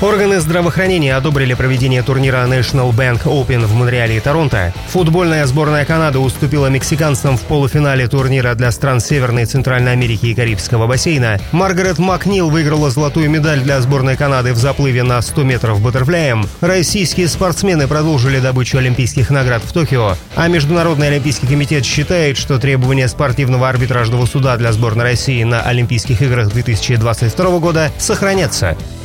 Органы здравоохранения одобрили проведение турнира National Bank Open в Монреале и Торонто. Футбольная сборная Канады уступила мексиканцам в полуфинале турнира для стран Северной, Центральной Америки и Карибского бассейна. Маргарет Макнил выиграла золотую медаль для сборной Канады в заплыве на 100 метров баттерфляем. Российские спортсмены продолжили добычу олимпийских наград в Токио. А Международный олимпийский комитет считает, что требования спортивного арбитражного суда для сборной России на Олимпийских играх 2022 года сохранятся.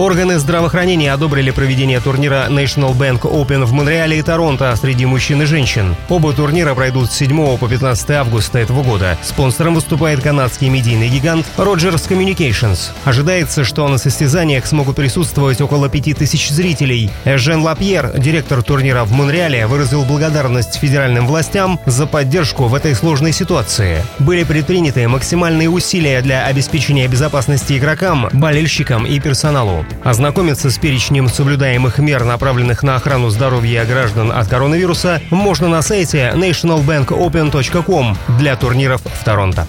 Органы здравоохранения одобрили проведение турнира National Bank Open в Монреале и Торонто среди мужчин и женщин. Оба турнира пройдут с 7 по 15 августа этого года. Спонсором выступает канадский медийный гигант Rogers Communications. Ожидается, что на состязаниях смогут присутствовать около 5000 зрителей. Эжен Лапьер, директор турнира в Монреале, выразил благодарность федеральным властям за поддержку в этой сложной ситуации. Были предприняты максимальные усилия для обеспечения безопасности игрокам, болельщикам и персоналу. Ознакомиться с перечнем соблюдаемых мер, направленных на охрану здоровья граждан от коронавируса, можно на сайте nationalbankopen.com для турниров в Торонто.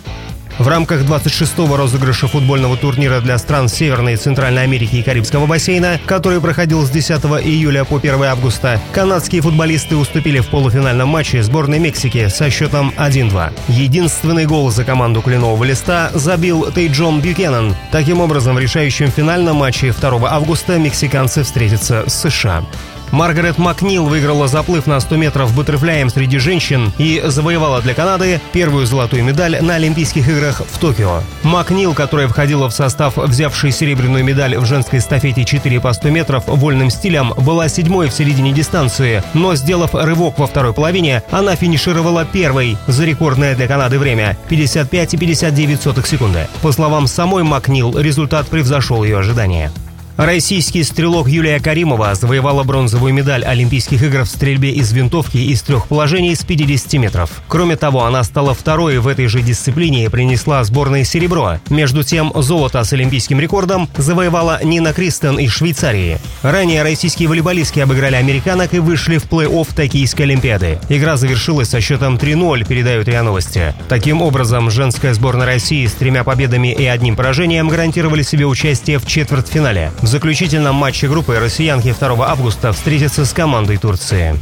В рамках 26-го розыгрыша футбольного турнира для стран Северной, Центральной Америки и Карибского бассейна, который проходил с 10 июля по 1 августа, канадские футболисты уступили в полуфинальном матче сборной Мексики со счетом 1-2. Единственный гол за команду кленового листа забил Тейджон Бюкеннон. Таким образом, в решающем финальном матче 2 августа мексиканцы встретятся с США. Маргарет Макнил выиграла заплыв на 100 метров бутерфляем среди женщин и завоевала для Канады первую золотую медаль на Олимпийских играх в Токио. Макнил, которая входила в состав взявшей серебряную медаль в женской эстафете 4 по 100 метров вольным стилем, была седьмой в середине дистанции, но сделав рывок во второй половине, она финишировала первой за рекордное для Канады время – 55,59 секунды. По словам самой Макнил, результат превзошел ее ожидания. Российский стрелок Юлия Каримова завоевала бронзовую медаль Олимпийских игр в стрельбе из винтовки из трех положений с 50 метров. Кроме того, она стала второй в этой же дисциплине и принесла сборной серебро. Между тем, золото с олимпийским рекордом завоевала Нина Кристен из Швейцарии. Ранее российские волейболистки обыграли американок и вышли в плей-офф Токийской Олимпиады. Игра завершилась со счетом 3-0, передают РИА Новости. Таким образом, женская сборная России с тремя победами и одним поражением гарантировали себе участие в четвертьфинале. В заключительном матче группы россиянки 2 августа встретятся с командой Турции.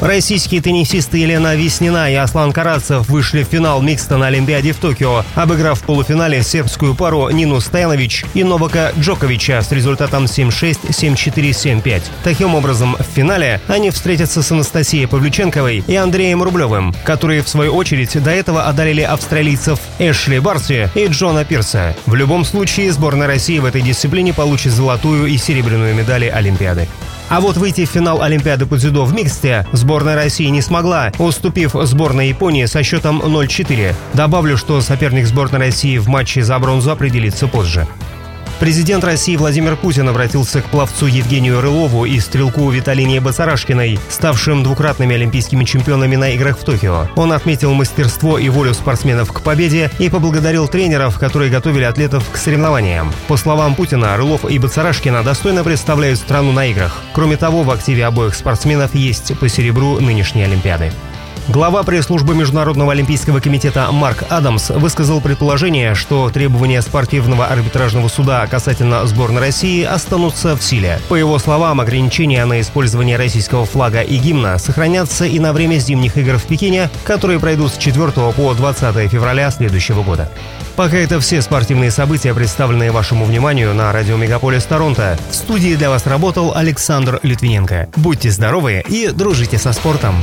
Российские теннисисты Елена Веснина и Аслан Карацев вышли в финал микста на Олимпиаде в Токио, обыграв в полуфинале сербскую пару Нину Стоянович и Новака Джоковича с результатом 7-6, 7-4, 7-5. Таким образом, в финале они встретятся с Анастасией Павлюченковой и Андреем Рублевым, которые, в свою очередь, до этого одолели австралийцев Эшли Барси и Джона Пирса. В любом случае, сборная России в этой дисциплине получит золотую и серебряную медали Олимпиады. А вот выйти в финал Олимпиады по дзюдо в миксте сборная России не смогла, уступив сборной Японии со счетом 0-4. Добавлю, что соперник сборной России в матче за бронзу определится позже. Президент России Владимир Путин обратился к пловцу Евгению Рылову и стрелку Виталине Басарашкиной, ставшим двукратными олимпийскими чемпионами на играх в Токио. Он отметил мастерство и волю спортсменов к победе и поблагодарил тренеров, которые готовили атлетов к соревнованиям. По словам Путина, Рылов и Бацарашкина достойно представляют страну на играх. Кроме того, в активе обоих спортсменов есть по серебру нынешней Олимпиады. Глава пресс-службы Международного олимпийского комитета Марк Адамс высказал предположение, что требования спортивного арбитражного суда касательно сборной России останутся в силе. По его словам, ограничения на использование российского флага и гимна сохранятся и на время зимних игр в Пекине, которые пройдут с 4 по 20 февраля следующего года. Пока это все спортивные события, представленные вашему вниманию на радио Мегаполис Торонто. В студии для вас работал Александр Литвиненко. Будьте здоровы и дружите со спортом.